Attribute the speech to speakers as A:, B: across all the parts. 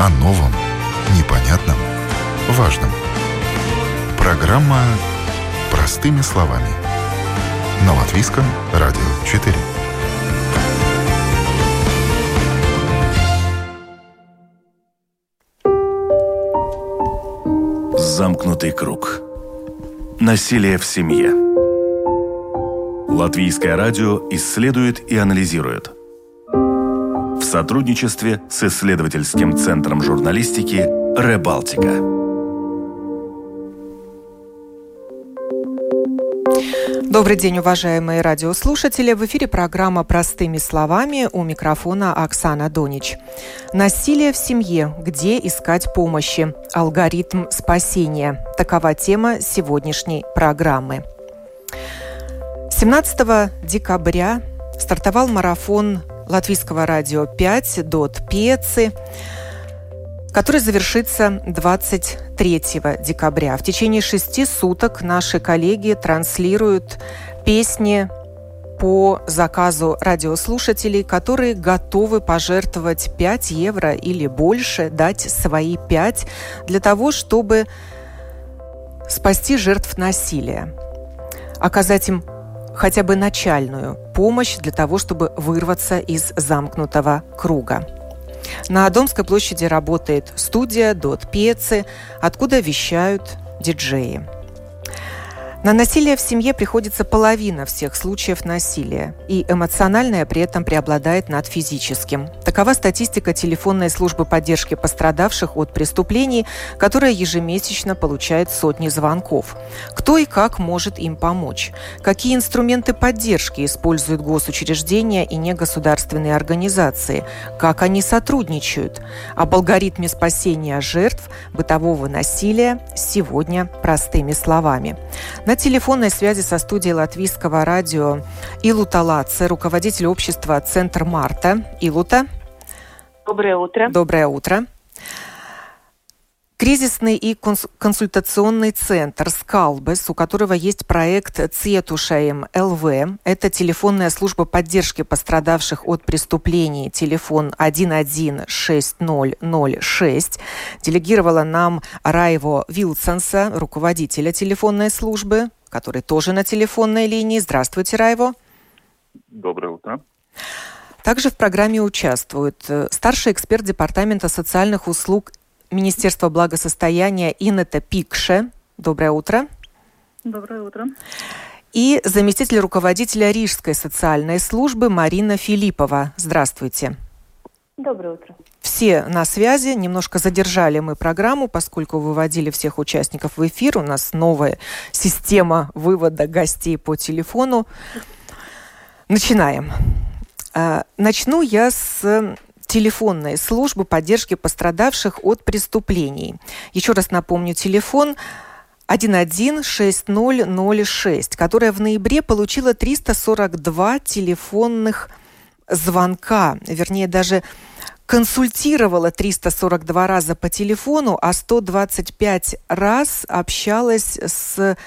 A: О новом, непонятном, важном. Программа «Простыми словами». На Латвийском радио 4.
B: Замкнутый круг. Насилие в семье. Латвийское радио исследует и анализирует – сотрудничестве с исследовательским центром журналистики «Ребалтика».
C: Добрый день, уважаемые радиослушатели. В эфире программа «Простыми словами» у микрофона Оксана Донич. Насилие в семье. Где искать помощи? Алгоритм спасения. Такова тема сегодняшней программы. 17 декабря стартовал марафон латвийского радио 5 «Дот Пеци», который завершится 23 декабря. В течение шести суток наши коллеги транслируют песни по заказу радиослушателей, которые готовы пожертвовать 5 евро или больше, дать свои 5 для того, чтобы спасти жертв насилия, оказать им хотя бы начальную помощь для того, чтобы вырваться из замкнутого круга. На Домской площади работает студия Дот Пецы, откуда вещают диджеи. На насилие в семье приходится половина всех случаев насилия, и эмоциональное при этом преобладает над физическим. Такова статистика телефонной службы поддержки пострадавших от преступлений, которая ежемесячно получает сотни звонков. Кто и как может им помочь? Какие инструменты поддержки используют госучреждения и негосударственные организации? Как они сотрудничают? Об алгоритме спасения жертв бытового насилия сегодня простыми словами. На телефонной связи со студией латвийского радио Илута Лаце, руководитель общества «Центр Марта». Илута.
D: Доброе утро.
C: Доброе утро. Кризисный и консультационный центр «Скалбес», у которого есть проект «Цетушаем ЛВ». Это телефонная служба поддержки пострадавших от преступлений. Телефон 116006. Делегировала нам Райво Вилсонса, руководителя телефонной службы, который тоже на телефонной линии. Здравствуйте, Райво.
E: Доброе утро.
C: Также в программе участвует э, старший эксперт Департамента социальных услуг Министерства благосостояния Инета Пикше. Доброе утро.
D: Доброе утро.
C: И заместитель руководителя Рижской социальной службы Марина Филиппова. Здравствуйте.
D: Доброе утро.
C: Все на связи. Немножко задержали мы программу, поскольку выводили всех участников в эфир. У нас новая система вывода гостей по телефону. Начинаем. А, начну я с телефонной службы поддержки пострадавших от преступлений. Еще раз напомню, телефон 116006, которая в ноябре получила 342 телефонных звонка, вернее даже консультировала 342 раза по телефону, а 125 раз общалась с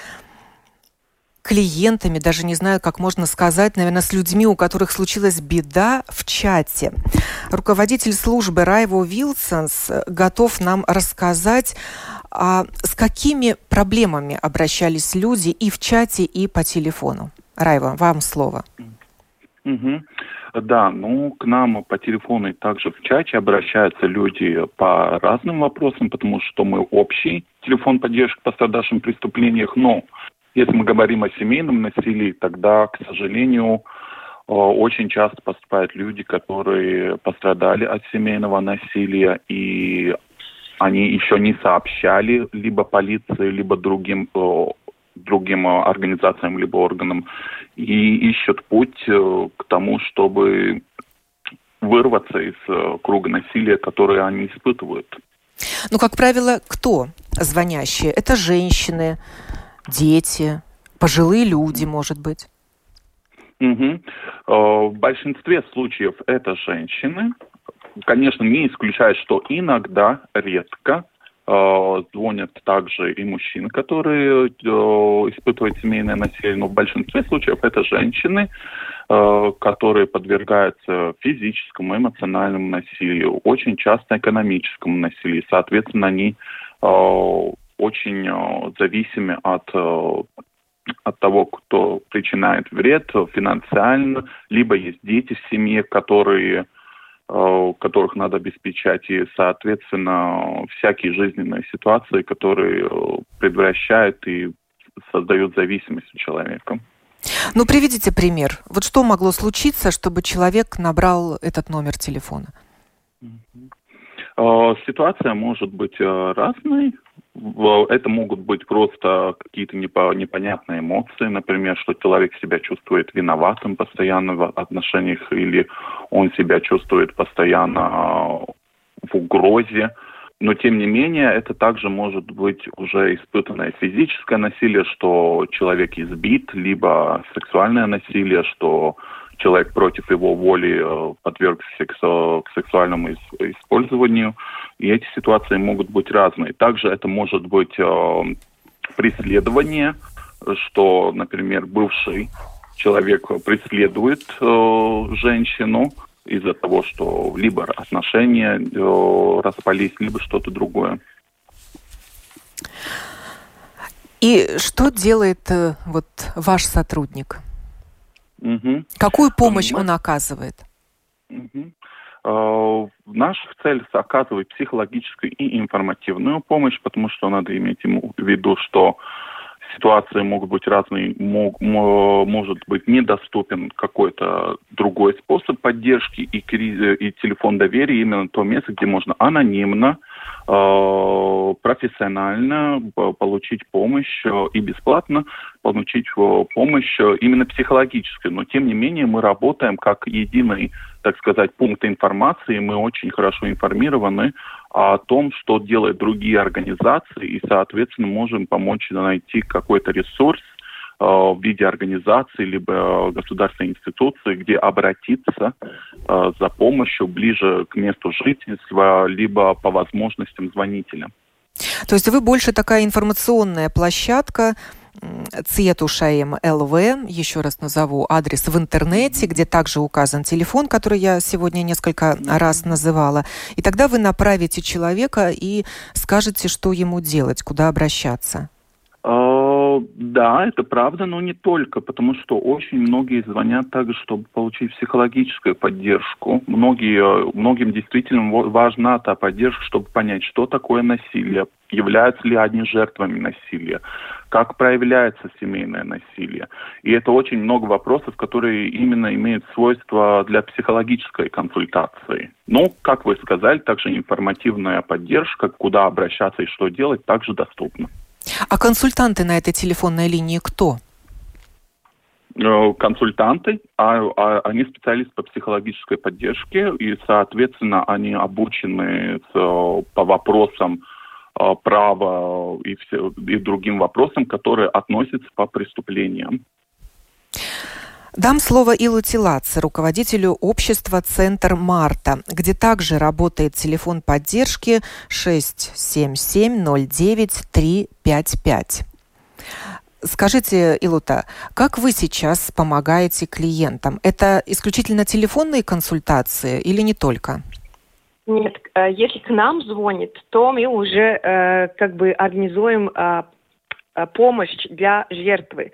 C: клиентами, даже не знаю, как можно сказать, наверное, с людьми, у которых случилась беда в чате. Руководитель службы Райво Вилсонс готов нам рассказать, а с какими проблемами обращались люди и в чате, и по телефону. Райва, вам слово.
E: Угу. Да, ну, к нам по телефону и также в чате обращаются люди по разным вопросам, потому что мы общий телефон поддержки пострадавшим преступлениях, но если мы говорим о семейном насилии, тогда, к сожалению, э, очень часто поступают люди, которые пострадали от семейного насилия, и они еще не сообщали либо полиции, либо другим э, другим организациям либо органам и ищут путь э, к тому, чтобы вырваться из круга насилия, который они испытывают.
C: Ну, как правило, кто звонящие? Это женщины, дети, пожилые люди, может быть?
E: Угу. В большинстве случаев это женщины. Конечно, не исключает, что иногда, редко, э, звонят также и мужчины, которые э, испытывают семейное насилие, но в большинстве случаев это женщины. которые подвергаются физическому, эмоциональному насилию, очень часто экономическому насилию. Соответственно, они очень э, зависимы от от того, кто причиняет вред финансально, либо есть дети в семье, которые которых надо обеспечать, и, соответственно, всякие жизненные ситуации, которые предвращают и создают зависимость у человека.
C: Ну, приведите пример. Вот что могло случиться, чтобы человек набрал этот номер телефона?
E: Ситуация может быть э, разной. Это могут быть просто какие-то непонятные эмоции, например, что человек себя чувствует виноватым постоянно в отношениях, или он себя чувствует постоянно в угрозе, но тем не менее это также может быть уже испытанное физическое насилие, что человек избит, либо сексуальное насилие, что человек против его воли э, подвергся к сексуальному использованию. И эти ситуации могут быть разные. Также это может быть э, преследование, что, например, бывший человек преследует э, женщину, из-за того, что либо отношения распались, либо что-то другое.
C: И что делает вот ваш сотрудник?
E: Угу.
C: Какую помощь Мы... он оказывает?
E: Угу. В наших целях оказывать психологическую и информативную помощь, потому что надо иметь в виду, что ситуации могут быть разные, мог, может быть недоступен какой-то другой способ поддержки и, и телефон доверия именно то место, где можно анонимно, э, профессионально получить помощь э, и бесплатно получить э, помощь именно психологическую. Но тем не менее мы работаем как единый, так сказать, пункт информации, мы очень хорошо информированы о том, что делают другие организации, и, соответственно, можем помочь найти какой-то ресурс э, в виде организации либо э, государственной институции, где обратиться э, за помощью ближе к месту жительства, либо по возможностям звонителя.
C: То есть вы больше такая информационная площадка, Циетушаем ЛВ, еще раз назову адрес в интернете, где также указан телефон, который я сегодня несколько раз называла. И тогда вы направите человека и скажете, что ему делать, куда обращаться.
E: Да, это правда, но не только, потому что очень многие звонят также, чтобы получить психологическую поддержку. Многие, многим действительно важна та поддержка, чтобы понять, что такое насилие, являются ли они жертвами насилия, как проявляется семейное насилие. И это очень много вопросов, которые именно имеют свойства для психологической консультации. Но, как вы сказали, также информативная поддержка, куда обращаться и что делать, также доступна.
C: А консультанты на этой телефонной линии кто?
E: Э, консультанты, а, а они специалисты по психологической поддержке, и, соответственно, они обучены с, по вопросам э, права и, все, и другим вопросам, которые относятся по преступлениям.
C: Дам слово Илу Тилаце, руководителю общества «Центр Марта», где также работает телефон поддержки 67709 Скажите, Илута, как вы сейчас помогаете клиентам? Это исключительно телефонные консультации или не только?
D: Нет, э, если к нам звонит, то мы уже э, как бы организуем э, помощь для жертвы.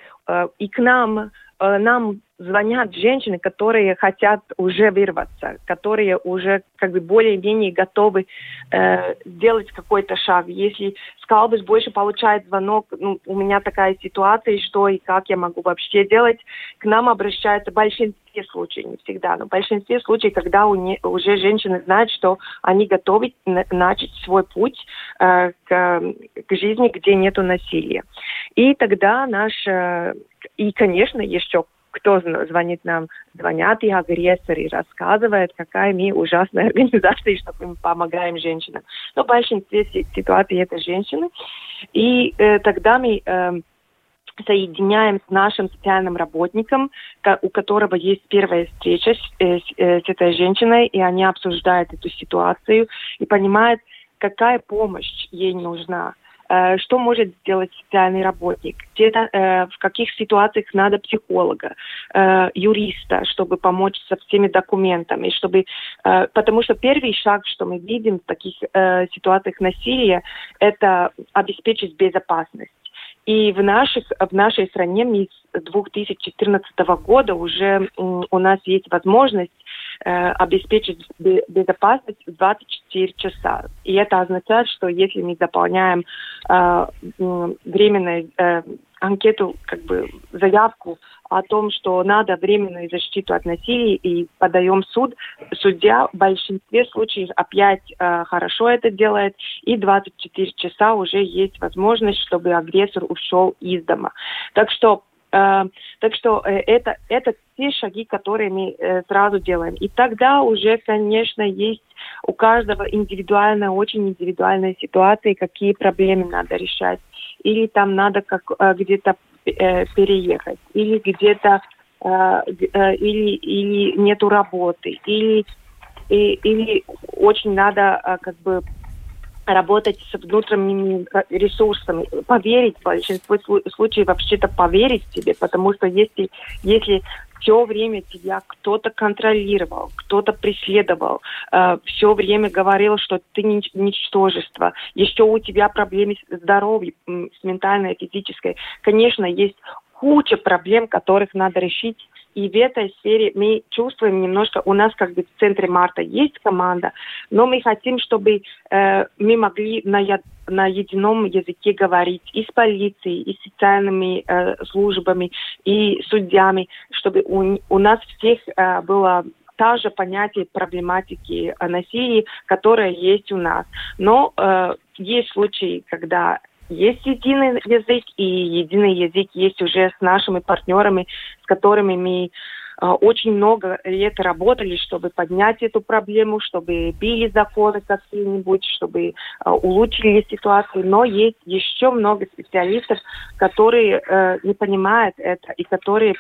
D: И к нам, нам звонят женщины, которые хотят уже вырваться, которые уже как бы более-менее готовы э, сделать какой-то шаг. Если Скалбус больше получает звонок, ну, у меня такая ситуация, что и как я могу вообще делать, к нам обращаются в большинстве случаев, не всегда, но в большинстве случаев, когда у не, уже женщины знают, что они готовы на, начать свой путь э, к, к жизни, где нету насилия. И тогда наш... Э, и, конечно, еще кто звонит нам, звонят и агрессоры, рассказывают, какая мы ужасная организация, что мы помогаем женщинам. Но в большинстве ситуаций это женщины. И э, тогда мы э, соединяем с нашим социальным работником, у которого есть первая встреча с, э, э, с этой женщиной, и они обсуждают эту ситуацию и понимают, какая помощь ей нужна. Э, что может сделать социальный работник, где-то э, в каких ситуациях надо психолога, э, юриста, чтобы помочь со всеми документами, чтобы, э, потому что первый шаг, что мы видим в таких э, ситуациях насилия, это обеспечить безопасность. И в, наших, в нашей стране мы с 2014 года уже у нас есть возможность э, обеспечить безопасность 24 часа. И это означает, что если мы заполняем э, временную э, анкету, как бы заявку о том, что надо временную защиту от насилия и подаем суд, судья в большинстве случаев опять э, хорошо это делает, и 24 часа уже есть возможность, чтобы агрессор ушел из дома. Так что так что э, это, это те шаги, которые мы э, сразу делаем. И тогда уже, конечно, есть у каждого индивидуальная, очень индивидуальная ситуация, какие проблемы надо решать. Или там надо как, где-то переехать, или где-то или, или нету работы, или, и, или очень надо как бы работать с внутренними ресурсами, поверить в большинстве случаев вообще-то поверить себе, потому что если, если все время тебя кто-то контролировал, кто-то преследовал, э, все время говорил, что ты ничтожество, еще у тебя проблемы с здоровьем, с ментальной, физической. Конечно, есть куча проблем, которых надо решить и в этой сфере мы чувствуем немножко, у нас как бы в центре марта есть команда, но мы хотим, чтобы э, мы могли на, на едином языке говорить и с полицией, и с социальными э, службами, и судьями, чтобы у, у нас всех э, было та же понятие проблематики насилия, которая есть у нас. Но э, есть случаи, когда есть единый язык, и единый язык есть уже с нашими партнерами, с которыми мы э, очень много лет работали, чтобы поднять эту проблему, чтобы били законы какие-нибудь, чтобы э, улучшили ситуацию. Но есть еще много специалистов, которые э, не понимают это и которые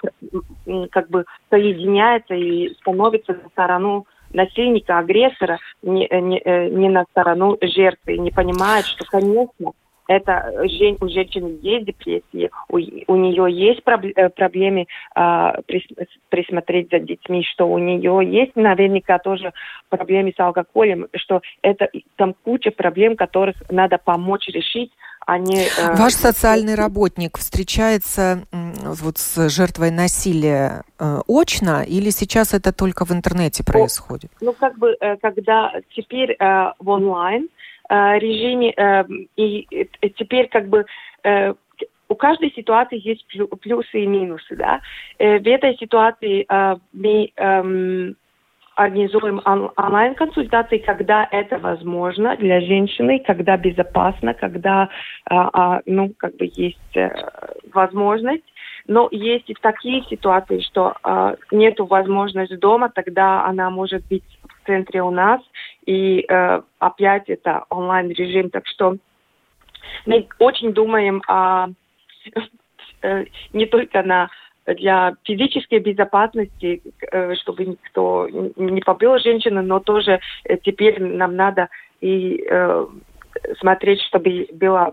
D: как бы соединяются и становятся на сторону насильника, агрессора, не, не, не на сторону жертвы, не понимают, что, конечно, это у женщины есть депрессия, у, у нее есть э, проблемы э, присмотреть за детьми, что у нее есть наверняка тоже проблемы с алкоголем, что это там куча проблем, которых надо помочь решить, они...
C: Э, Ваш социальный работник встречается вот с жертвой насилия э, очно или сейчас это только в интернете происходит?
D: Ну, как бы, э, когда теперь э, в онлайн, Э, режиме, э, и теперь как бы э, у каждой ситуации есть плюсы и минусы, да. В этой ситуации мы эм, организуем онлайн-консультации, когда это возможно для женщины, когда безопасно, когда а, ну, как бы есть возможность. Но есть и такие ситуации, что нет возможности дома, тогда она может быть в центре у нас, и э, опять это онлайн-режим, так что мы очень думаем о, э, не только на для физической безопасности, э, чтобы никто не побил женщину, но тоже э, теперь нам надо и э, смотреть, чтобы была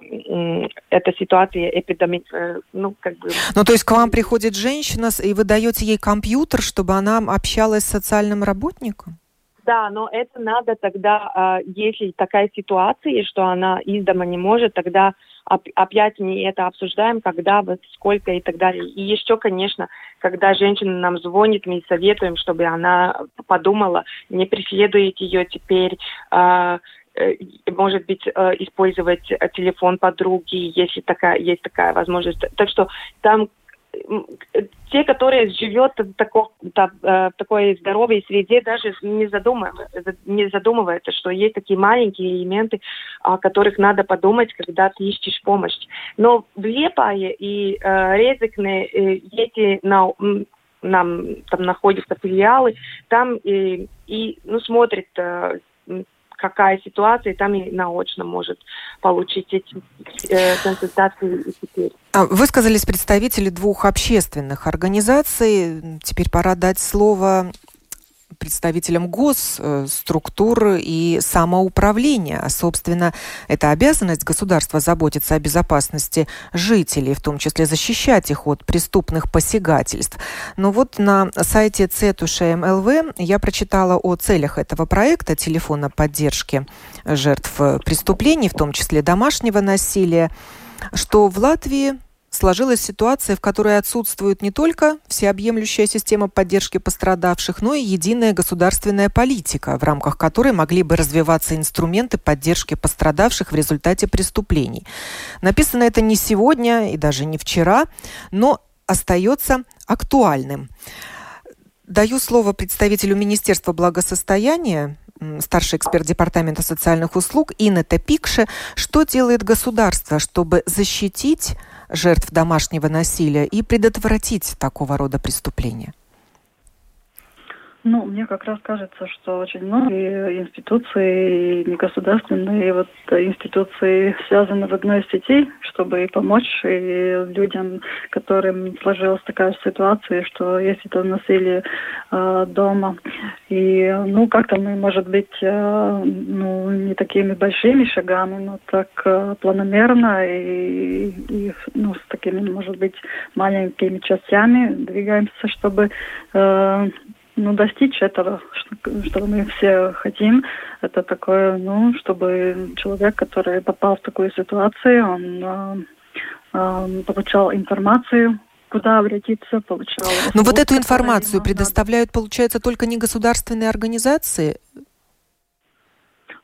D: эта ситуация эпидеми... ну, как бы...
C: Ну, то есть к вам приходит женщина, и вы даете ей компьютер, чтобы она общалась с социальным работником?
D: Да, но это надо тогда, а, если такая ситуация, что она из дома не может, тогда опять мы это обсуждаем, когда, вот, сколько и так далее. И еще, конечно, когда женщина нам звонит, мы советуем, чтобы она подумала, не преследует ее теперь, а, э, может быть, э, использовать телефон подруги, если такая, есть такая возможность. Так что там те, которые живет в, тако, в э, такой здоровой среде, даже не, задумываются, не задумываются, что есть такие маленькие элементы, о которых надо подумать, когда ты ищешь помощь. Но в Лепае и э, Резекне э, эти на, нам там находятся филиалы, там и, и ну, смотрят э, какая ситуация, и там и наочно может получить эти э, консультации и теперь.
C: А вы сказались представители двух общественных организаций. Теперь пора дать слово представителям госструктур и самоуправления. А, собственно, это обязанность государства заботиться о безопасности жителей, в том числе защищать их от преступных посягательств. Но вот на сайте Цетуша МЛВ я прочитала о целях этого проекта телефона поддержки жертв преступлений, в том числе домашнего насилия, что в Латвии сложилась ситуация, в которой отсутствует не только всеобъемлющая система поддержки пострадавших, но и единая государственная политика, в рамках которой могли бы развиваться инструменты поддержки пострадавших в результате преступлений. Написано это не сегодня и даже не вчера, но остается актуальным. Даю слово представителю Министерства благосостояния старший эксперт Департамента социальных услуг Инна Топикше. Что делает государство, чтобы защитить жертв домашнего насилия и предотвратить такого рода преступления?
F: Ну, мне как раз кажется, что очень многие институции, негосударственные вот институции связаны в одной сети, чтобы помочь и людям, которым сложилась такая ситуация, что есть это насилие э, дома. И, ну, как-то мы, может быть, э, ну, не такими большими шагами, но так э, планомерно и, и, ну, с такими, может быть, маленькими частями двигаемся, чтобы э, ну, достичь этого, что, что мы все хотим, это такое, ну, чтобы человек, который попал в такую ситуацию, он э, э, получал информацию, куда обратиться, получал...
C: Но вот эту информацию предоставляют, получается, только негосударственные организации?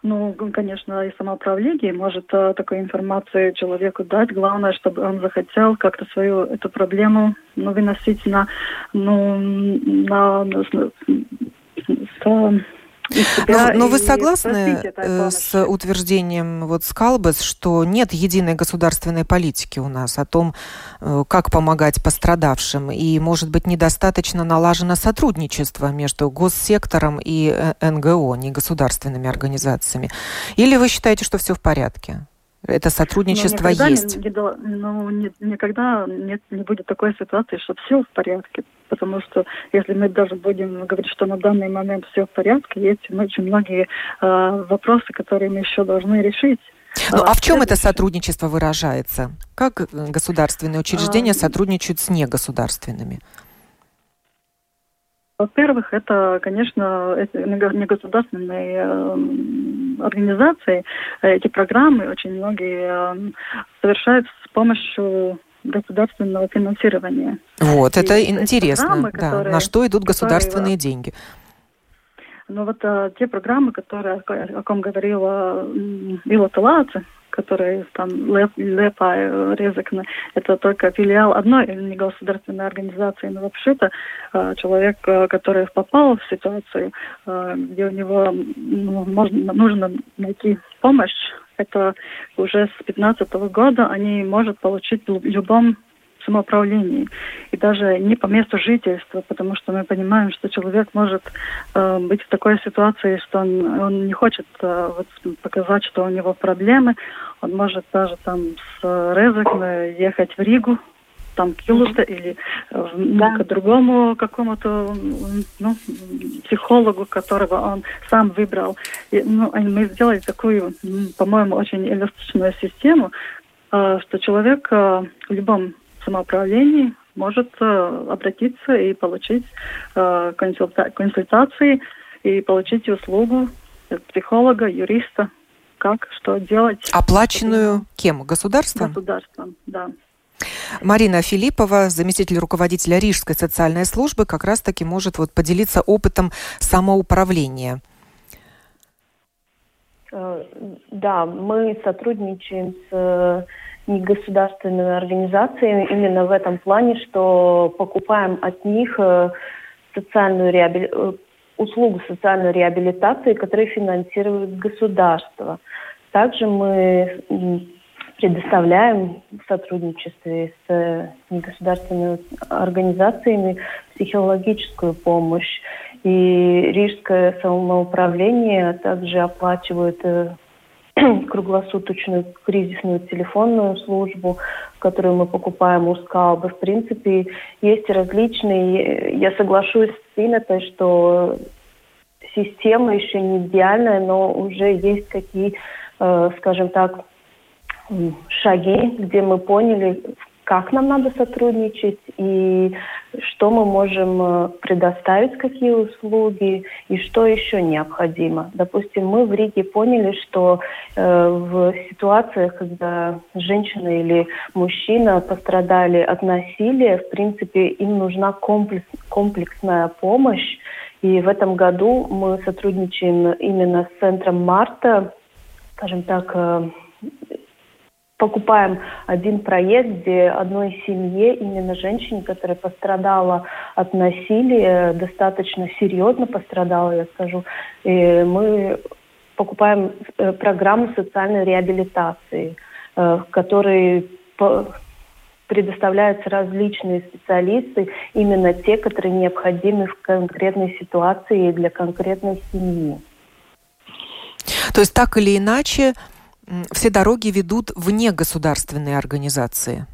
F: Ну, конечно, и самоуправление может э, такой информацию человеку дать. Главное, чтобы он захотел как-то свою эту проблему ну, выносить на, ну, на, на, на, на
C: но, но вы согласны э, с утверждением вот Скалбес, что нет единой государственной политики у нас о том, э, как помогать пострадавшим, и, может быть, недостаточно налажено сотрудничество между госсектором и э, НГО, негосударственными организациями? Или вы считаете, что все в порядке? Это сотрудничество
F: никогда
C: есть.
F: Не, ну, не, никогда нет, не будет такой ситуации, что все в порядке. Потому что если мы даже будем говорить, что на данный момент все в порядке, есть очень многие э, вопросы, которые мы еще должны решить.
C: Ну, а в чем это сотрудничество выражается? Как государственные учреждения а, сотрудничают с негосударственными?
F: Во-первых, это, конечно, негосударственные э, организации. Эти программы очень многие э, совершают с помощью государственного финансирования.
C: Вот, это и интересно, да, которые, на что идут государственные которые, деньги.
F: Ну вот а, те программы, которые, о ком говорила Ила Талаца, которые там Лепа, Резекна, это только филиал одной негосударственной организации, но вообще-то э, человек, э, который попал в ситуацию, э, где у него ну, можно, нужно найти помощь, это уже с 2015 года они может получить в любом самоуправлении. И даже не по месту жительства, потому что мы понимаем, что человек может э, быть в такой ситуации, что он, он не хочет э, вот, показать, что у него проблемы. Он может даже там с Резекна ехать в Ригу, там к или э, да. к другому какому-то ну, психологу, которого он сам выбрал. И, ну, мы сделали такую, по-моему, очень эластичную систему, э, что человек э, в любом самоуправлении может э, обратиться и получить э, консульта консультации и получить услугу психолога, юриста, как, что делать.
C: Оплаченную кем? Государством?
F: Государством, да.
C: Марина Филиппова, заместитель руководителя Рижской социальной службы, как раз-таки может вот поделиться опытом самоуправления.
G: Э, да, мы сотрудничаем с негосударственными организациями именно в этом плане, что покупаем от них э, социальную реабили... Э, услугу социальной реабилитации, которые финансирует государство. Также мы предоставляем в сотрудничестве с негосударственными организациями психологическую помощь. И Рижское самоуправление также оплачивает э, круглосуточную кризисную телефонную службу, которую мы покупаем у Скалбы. В принципе, есть различные... Я соглашусь с Инетой, что система еще не идеальная, но уже есть какие, э, скажем так, шаги, где мы поняли, как нам надо сотрудничать и что мы можем э, предоставить, какие услуги и что еще необходимо. Допустим, мы в Риге поняли, что э, в ситуациях, когда женщина или мужчина пострадали от насилия, в принципе, им нужна комплекс, комплексная помощь. И в этом году мы сотрудничаем именно с центром Марта, скажем так, э, покупаем один проект, где одной семье, именно женщине, которая пострадала от насилия, достаточно серьезно пострадала, я скажу, и мы покупаем э, программу социальной реабилитации, э, в которой предоставляются различные специалисты, именно те, которые необходимы в конкретной ситуации и для конкретной семьи.
C: То есть так или иначе все дороги ведут вне государственной организации?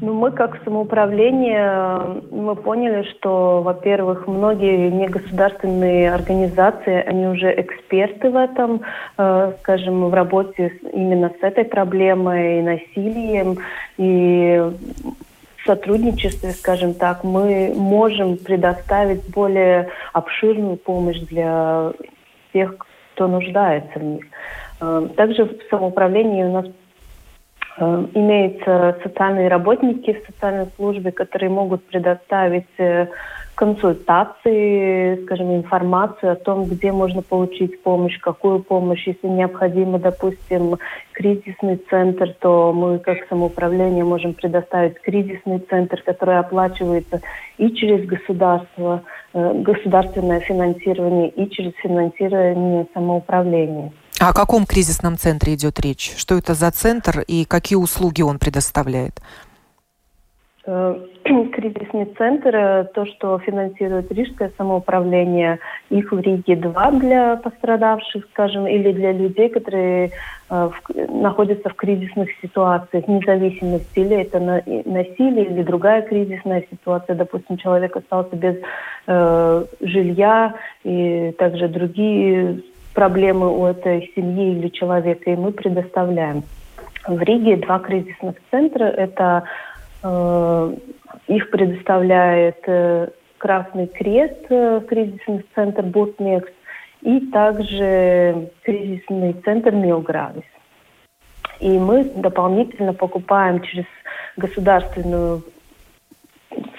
G: Ну, мы как самоуправление, мы поняли, что, во-первых, многие негосударственные организации, они уже эксперты в этом, э, скажем, в работе именно с этой проблемой, насилием, и сотрудничестве, скажем так, мы можем предоставить более обширную помощь для тех, кто нуждается в них. Э, также в самоуправлении у нас э, имеются социальные работники в социальной службе, которые могут предоставить э, консультации, скажем, информацию о том, где можно получить помощь, какую помощь. Если необходимо, допустим, кризисный центр, то мы как самоуправление можем предоставить кризисный центр, который оплачивается и через государство, государственное финансирование, и через финансирование самоуправления.
C: А о каком кризисном центре идет речь? Что это за центр и какие услуги он предоставляет?
G: Э, кризисный центр, э, то, что финансирует Рижское самоуправление, их в Риге два для пострадавших, скажем, или для людей, которые э, находятся в кризисных ситуациях, независимо или это на, насилие или другая кризисная ситуация, допустим, человек остался без э, жилья и также другие проблемы у этой семьи или человека, и мы предоставляем. В Риге два кризисных центра. Это э, их предоставляет э, Красный Крест, э, кризисный центр Бутмекс, и также кризисный центр Милгравис. И мы дополнительно покупаем через государственную,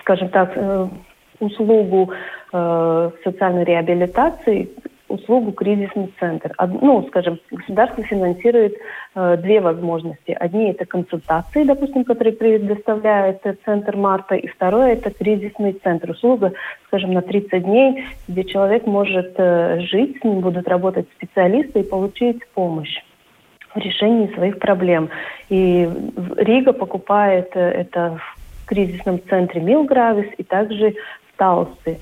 G: скажем так, э, услугу э, социальной реабилитации услугу кризисный центр. Ну, скажем, государство финансирует э, две возможности. Одни это консультации, допустим, которые предоставляет центр Марта, и второе это кризисный центр. Услуга, скажем, на 30 дней, где человек может э, жить, с ним будут работать специалисты и получить помощь в решении своих проблем. И Рига покупает э, это в кризисном центре Милгравис и также в Талсе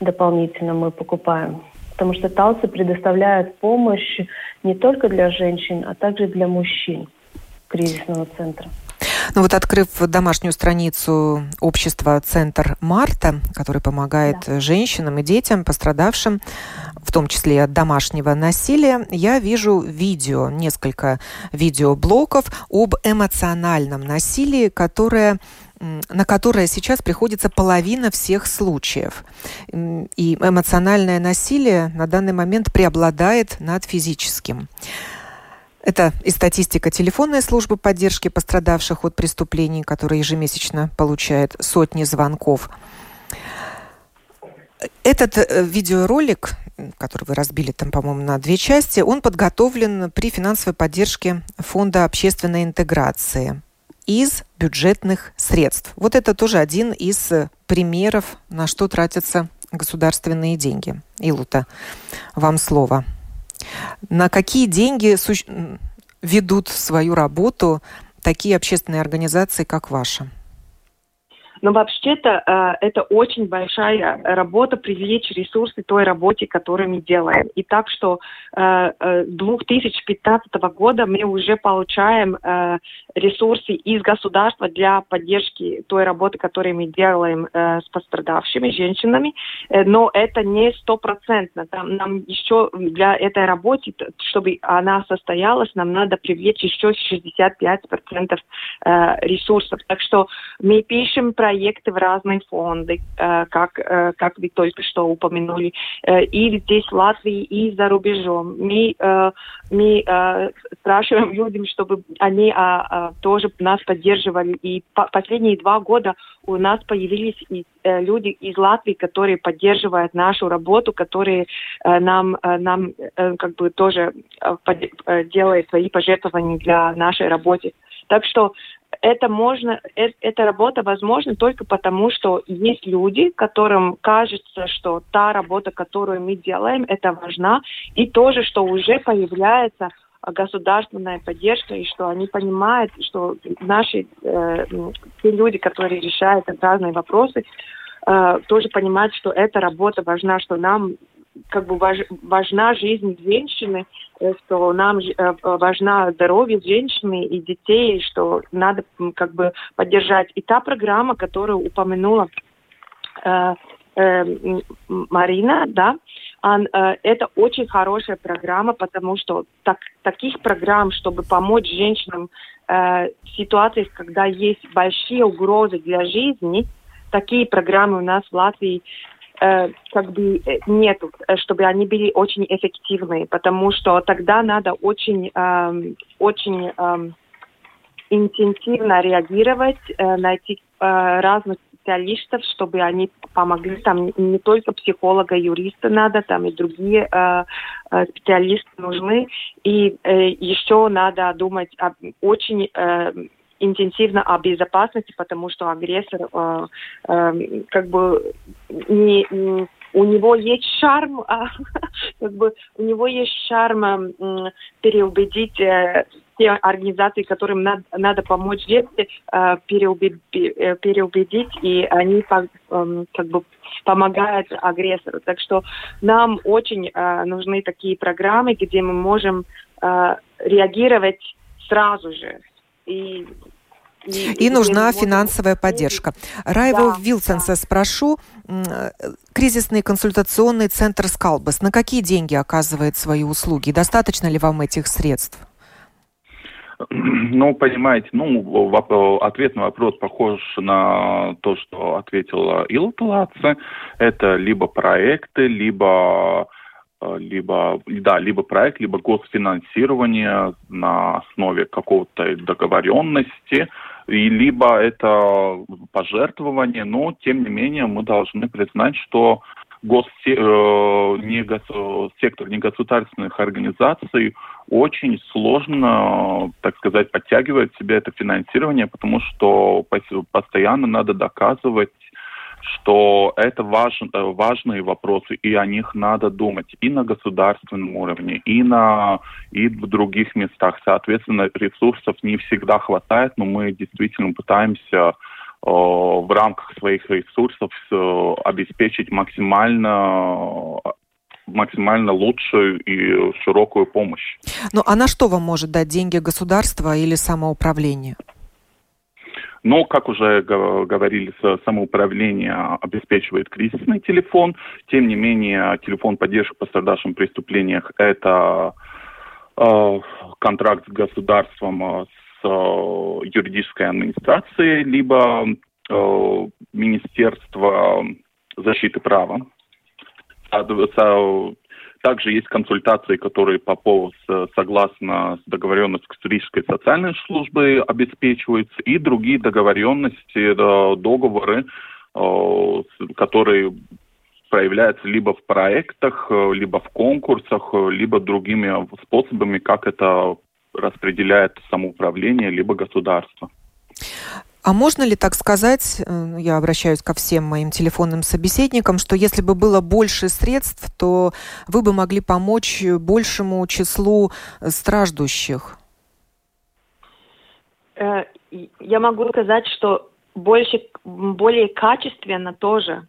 G: дополнительно мы покупаем потому что Талсы предоставляют помощь не только для женщин, а также для мужчин кризисного центра.
C: Ну вот открыв домашнюю страницу общества «Центр Марта», который помогает да. женщинам и детям, пострадавшим, в том числе от домашнего насилия, я вижу видео, несколько видеоблоков об эмоциональном насилии, которое на которое сейчас приходится половина всех случаев. И эмоциональное насилие на данный момент преобладает над физическим. Это и статистика телефонной службы поддержки пострадавших от преступлений, которая ежемесячно получает сотни звонков. Этот э, видеоролик, который вы разбили там, по-моему, на две части, он подготовлен при финансовой поддержке Фонда общественной интеграции из бюджетных средств. Вот это тоже один из примеров, на что тратятся государственные деньги. Илута, вам слово. На какие деньги ведут свою работу такие общественные организации, как ваша?
D: Но вообще-то э, это очень большая работа привлечь ресурсы той работе, которую мы делаем. И так что э, э, 2015 года мы уже получаем э, ресурсы из государства для поддержки той работы, которую мы делаем э, с пострадавшими женщинами. Э, но это не стопроцентно. Нам еще для этой работы, чтобы она состоялась, нам надо привлечь еще 65% э, ресурсов. Так что мы пишем проекты в разные фонды, э, как, э, как вы только что упомянули, э, и здесь в Латвии, и за рубежом. Мы, мы спрашиваем людям, чтобы они а, а, тоже нас поддерживали. И по последние два года у нас появились люди из Латвии, которые поддерживают нашу работу, которые нам, нам как бы тоже делают свои пожертвования для нашей работы. Так что это можно, э, эта работа возможна только потому, что есть люди, которым кажется, что та работа, которую мы делаем, это важна, и тоже, что уже появляется государственная поддержка, и что они понимают, что наши э, те люди, которые решают разные вопросы, э, тоже понимают, что эта работа важна, что нам как бы важ, важна жизнь женщины, э, что нам э, важна здоровье женщины и детей, что надо как бы поддержать. И та программа, которую упомянула э, э, Марина, да, э, это очень хорошая программа, потому что так, таких программ, чтобы помочь женщинам э, в ситуациях, когда есть большие угрозы для жизни, такие программы у нас в Латвии как бы э, нету, э, чтобы они были очень эффективны, потому что тогда надо очень, э, очень э, интенсивно реагировать, э, найти э, разных специалистов, чтобы они помогли. Там не только психолога, юриста надо, там и другие э, э, специалисты нужны. И э, еще надо думать об очень э, интенсивно о безопасности, потому что агрессор э, э, как бы не, не у него есть шарм, а, как бы у него есть шарм э, переубедить э, те организации, которым надо, надо помочь детям, э, переубедить, э, переубедить, и они э, как бы помогают агрессору. Так что нам очень э, нужны такие программы, где мы можем э, реагировать сразу же.
C: И и, и нужна финансовая поддержка. Райву да, Вилсенса да. спрошу. Кризисный консультационный центр «Скалбас» на какие деньги оказывает свои услуги? Достаточно ли вам этих средств?
E: Ну, понимаете, ну, ответ на вопрос похож на то, что ответила Илла Палаце. Это либо проекты, либо либо, да, либо проект, либо госфинансирование на основе какого-то договоренности, и либо это пожертвование, но тем не менее мы должны признать, что гос, э, не сектор негосударственных организаций очень сложно, так сказать, подтягивает в себя это финансирование, потому что постоянно надо доказывать что это важ, важные вопросы, и о них надо думать и на государственном уровне, и, на, и в других местах. Соответственно, ресурсов не всегда хватает, но мы действительно пытаемся в рамках своих ресурсов обеспечить максимально максимально лучшую и широкую помощь.
C: Ну а на что вам может дать деньги государства или самоуправление?
E: Но, как уже говорили, самоуправление обеспечивает кризисный телефон. Тем не менее, телефон поддержки пострадавшим преступлениях – это э, контракт с государством, э, с э, юридической администрацией, либо э, Министерство защиты права. Также есть консультации, которые по поводу, согласно с туристической социальной службой обеспечиваются, и другие договоренности, э, договоры, э, которые проявляются либо в проектах, э, либо в конкурсах, либо другими способами, как это распределяет самоуправление, либо государство.
C: А можно ли так сказать, э, я обращаюсь ко всем моим телефонным собеседникам, что если бы было больше средств, то вы бы могли помочь большему числу страждущих?
D: Э, я могу сказать, что больше, более качественно тоже,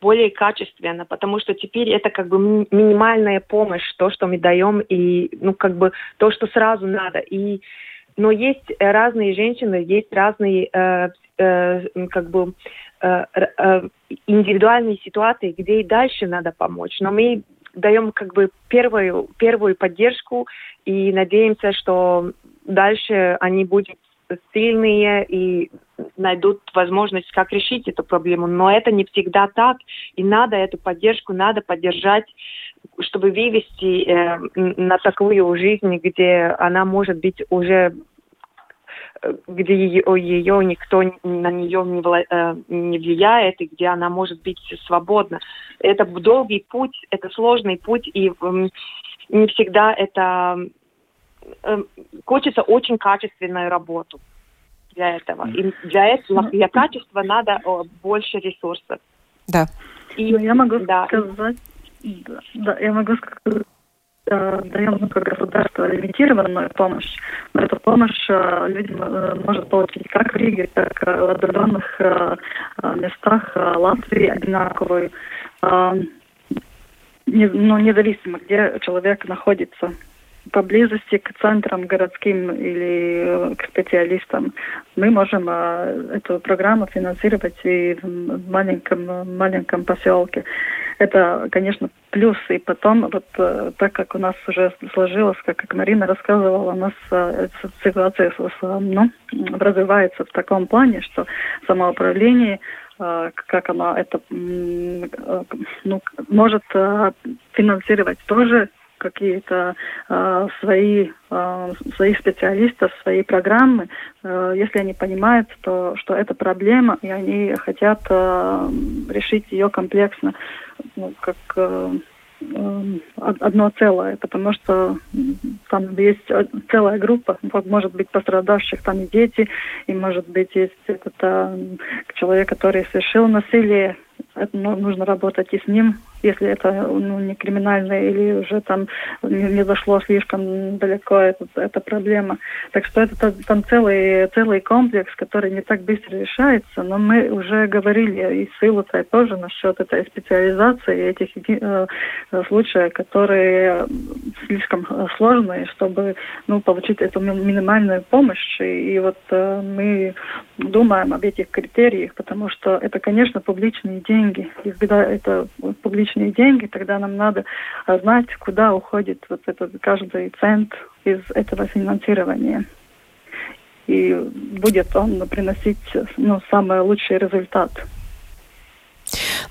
D: более качественно, потому что теперь это как бы минимальная помощь, то, что мы даем, и ну как бы то, что сразу надо. И но есть разные женщины, есть разные э, э, как бы э, э, индивидуальные ситуации, где и дальше надо помочь. Но мы даем как бы первую первую поддержку и надеемся, что дальше они будут сильные и найдут возможность, как решить эту проблему. Но это не всегда так, и надо эту поддержку, надо поддержать, чтобы вывести э, на такую жизнь, где она может быть уже где ее, ее никто на нее не, вла, э, не влияет, и где она может быть свободна. Это долгий путь, это сложный путь, и э, не всегда это э, хочется очень качественную работу для этого. И для этого, ну, для качества надо больше ресурсов.
C: Да.
F: И, ну, я могу да. сказать, да, да, я могу сказать, даем ну, как государство лимитированную помощь. Но эту помощь э, э, может получить как в Риге, так и в отдаленных э, местах Латвии одинаковую. Ну, независимо, где человек находится поблизости к центрам городским или к специалистам. Мы можем эту программу финансировать и в маленьком, маленьком поселке это, конечно, плюс. И потом, вот э, так как у нас уже сложилось, как, как Марина рассказывала, у нас э, ситуация ну, развивается в таком плане, что самоуправление э, как оно это ну, может финансировать тоже какие-то э, свои, э, своих специалистов, свои программы, э, если они понимают, то, что это проблема, и они хотят э, решить ее комплексно, ну, как э, одно целое, потому что там есть целая группа, может быть, пострадавших, там и дети, и, может быть, есть этот а, человек, который совершил насилие, это, ну, нужно работать и с ним, если это ну, не криминально или уже там не, не зашло слишком далеко, это, это проблема. Так что это там целый, целый комплекс, который не так быстро решается, но мы уже говорили и с Илутой тоже насчет этой специализации этих э, случаев, которые слишком сложные, чтобы ну, получить эту минимальную помощь. И, и вот э, мы думаем об этих критериях, потому что это, конечно, публичные деньги. И когда это публичные лишние деньги, тогда нам надо а, знать, куда уходит вот этот каждый цент из этого финансирования. И будет он приносить ну, самый лучший результат.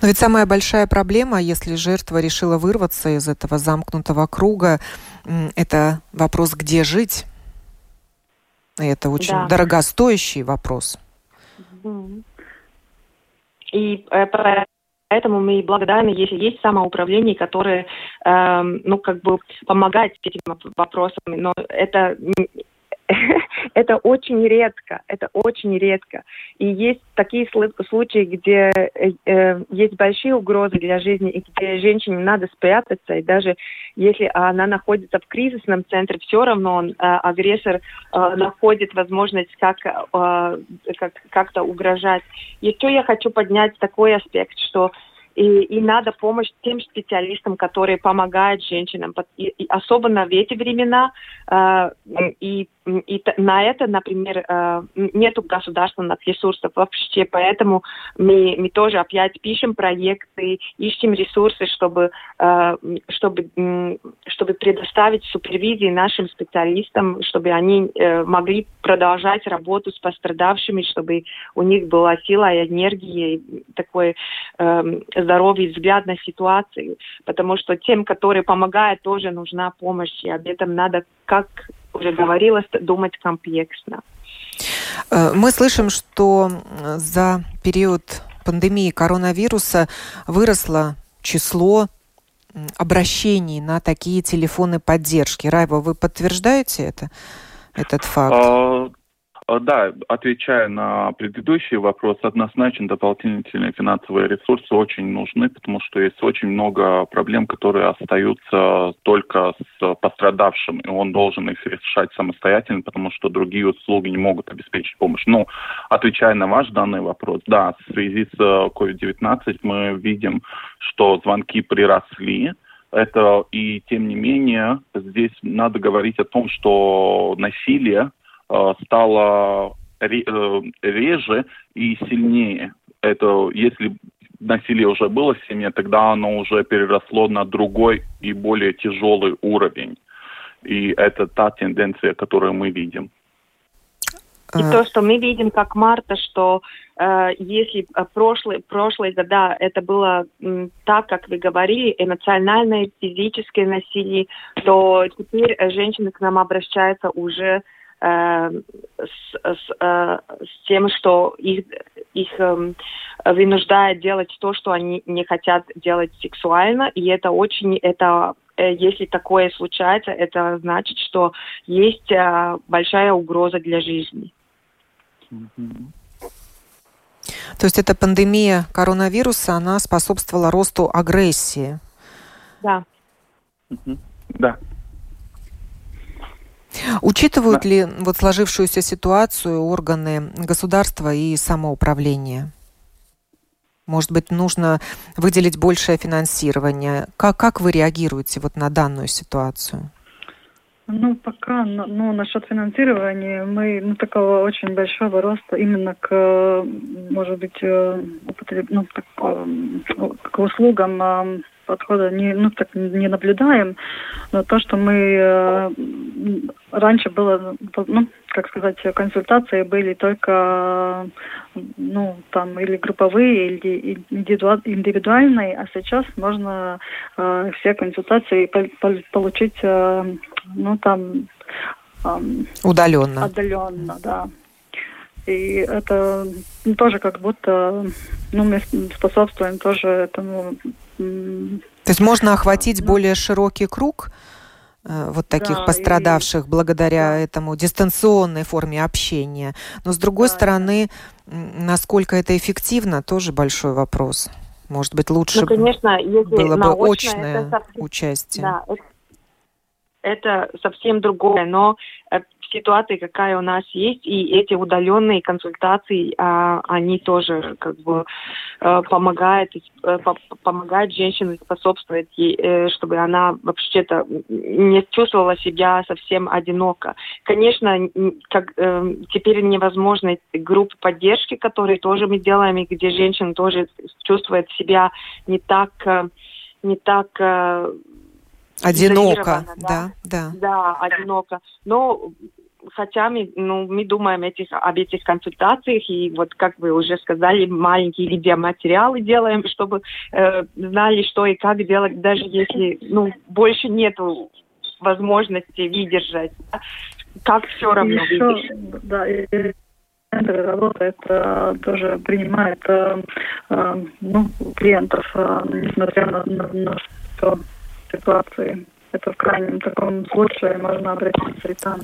C: Но ведь самая большая проблема, если жертва решила вырваться из этого замкнутого круга, это вопрос, где жить. И это очень да. дорогостоящий вопрос.
D: И э, Поэтому мы благодарны, если есть самоуправление, которое, э, ну, как бы помогает с этими вопросами. Но это это очень редко, это очень редко. И есть такие случаи, где э, э, есть большие угрозы для жизни, и где женщине надо спрятаться, и даже если она находится в кризисном центре, все равно он, э, агрессор э, находит возможность как, э, как, как-то угрожать. Еще я хочу поднять такой аспект, что и, и надо помощь тем специалистам, которые помогают женщинам, и, и особенно в эти времена. Э, и, и на это, например, э, нету государственных ресурсов вообще, поэтому мы, мы тоже опять пишем проекты, ищем ресурсы, чтобы, э, чтобы, чтобы предоставить супервизии нашим специалистам, чтобы они э, могли продолжать работу с пострадавшими, чтобы у них была сила и энергия, и такой здоровый взгляд на ситуацию, потому что тем, которые помогают, тоже нужна помощь, и об этом надо, как уже говорилось, думать комплексно.
C: Э, мы слышим, что за период пандемии коронавируса выросло число обращений на такие телефоны поддержки. Райва, вы подтверждаете это, этот факт? А,
E: Э, да, отвечая на предыдущий вопрос, однозначно дополнительные финансовые ресурсы очень нужны, потому что есть очень много проблем, которые остаются только с пострадавшим, и он должен их решать самостоятельно, потому что другие услуги не могут обеспечить помощь. Но, отвечая на ваш данный вопрос, да, в связи с COVID-19 мы видим, что звонки приросли, это и тем не менее здесь надо говорить о том, что насилие Э, стало э, реже и сильнее. Это если насилие уже было в семье, тогда оно уже переросло на другой и более тяжелый уровень. И это та тенденция, которую мы видим.
D: И то, что мы видим как Марта, что э, если прошлые, прошлые года это было м, так, как вы говорили, эмоциональное, физическое насилие, то теперь женщины к нам обращаются уже Э, с, с, э, с тем, что их, их э, вынуждает делать то, что они не хотят делать сексуально, и это очень, это если такое случается, это значит, что есть большая угроза для жизни.
C: То есть эта пандемия коронавируса, она способствовала росту агрессии?
D: Да.
E: Да.
C: Учитывают да. ли вот сложившуюся ситуацию органы государства и самоуправления? Может быть, нужно выделить большее финансирование. Как, как вы реагируете вот на данную ситуацию?
F: Ну, пока, ну, насчет финансирования, мы, ну, такого очень большого роста именно к, может быть, э, ну, так, к услугам подхода не, ну, так не наблюдаем, но то, что мы э, раньше было, ну, как сказать, консультации были только, ну, там, или групповые, или индивидуальные, а сейчас можно э, все консультации получить, э, ну, там...
C: Э, удаленно.
F: Удаленно, да. И это ну, тоже как будто, ну, мы способствуем тоже этому
C: то есть можно охватить ну, более широкий круг э, вот таких да, пострадавших и... благодаря да. этому дистанционной форме общения. Но с другой да, стороны, насколько это эффективно, тоже большой вопрос. Может быть, лучше ну, конечно, если было бы очное совсем... участие.
D: Да, это, это совсем другое, но э, ситуации, какая у нас есть, и эти удаленные консультации, а, они тоже как бы а, помогают, а, помогают женщине, способствуют ей, э, чтобы она вообще-то не чувствовала себя совсем одиноко. Конечно, как, э, теперь невозможно группы поддержки, которые тоже мы делаем, и где женщина тоже чувствует себя не так не так
C: Одиноко, да, да.
D: Да, одиноко. Но хотя мы, ну, мы думаем этих, об этих консультациях, и вот, как вы уже сказали, маленькие видеоматериалы делаем, чтобы э, знали, что и как делать, даже если, ну, больше нет возможности выдержать, как все равно Еще, выдержать.
F: Да, и центр работает, э, тоже принимает э, э, ну, клиентов, несмотря на, на, на ситуации. Это в крайнем таком случае можно обратиться и там.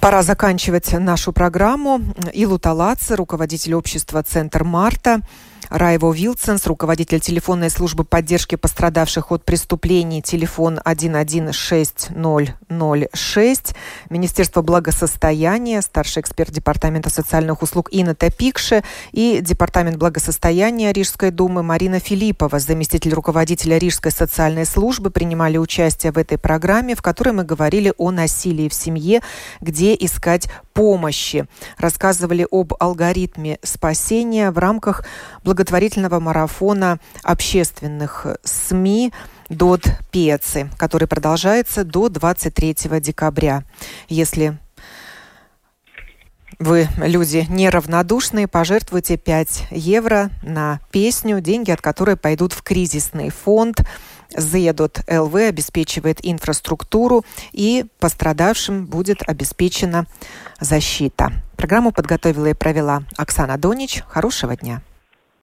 C: Пора заканчивать нашу программу. Илу Талаца, руководитель общества «Центр Марта», Райво Вилсенс, руководитель телефонной службы поддержки пострадавших от преступлений, телефон 116006, Министерство благосостояния, старший эксперт Департамента социальных услуг Инна Топикше и Департамент благосостояния Рижской думы Марина Филиппова, заместитель руководителя Рижской социальной службы, принимали участие в этой программе, в которой мы говорили о насилии в семье, где искать помощи. Рассказывали об алгоритме спасения в рамках благотворительного марафона общественных СМИ «Дот Пецы», который продолжается до 23 декабря. Если вы люди неравнодушные, пожертвуйте 5 евро на песню, деньги от которой пойдут в кризисный фонд. ЗЕДОТ.ЛВ обеспечивает инфраструктуру и пострадавшим будет обеспечена защита. Программу подготовила и провела Оксана Донич. Хорошего дня.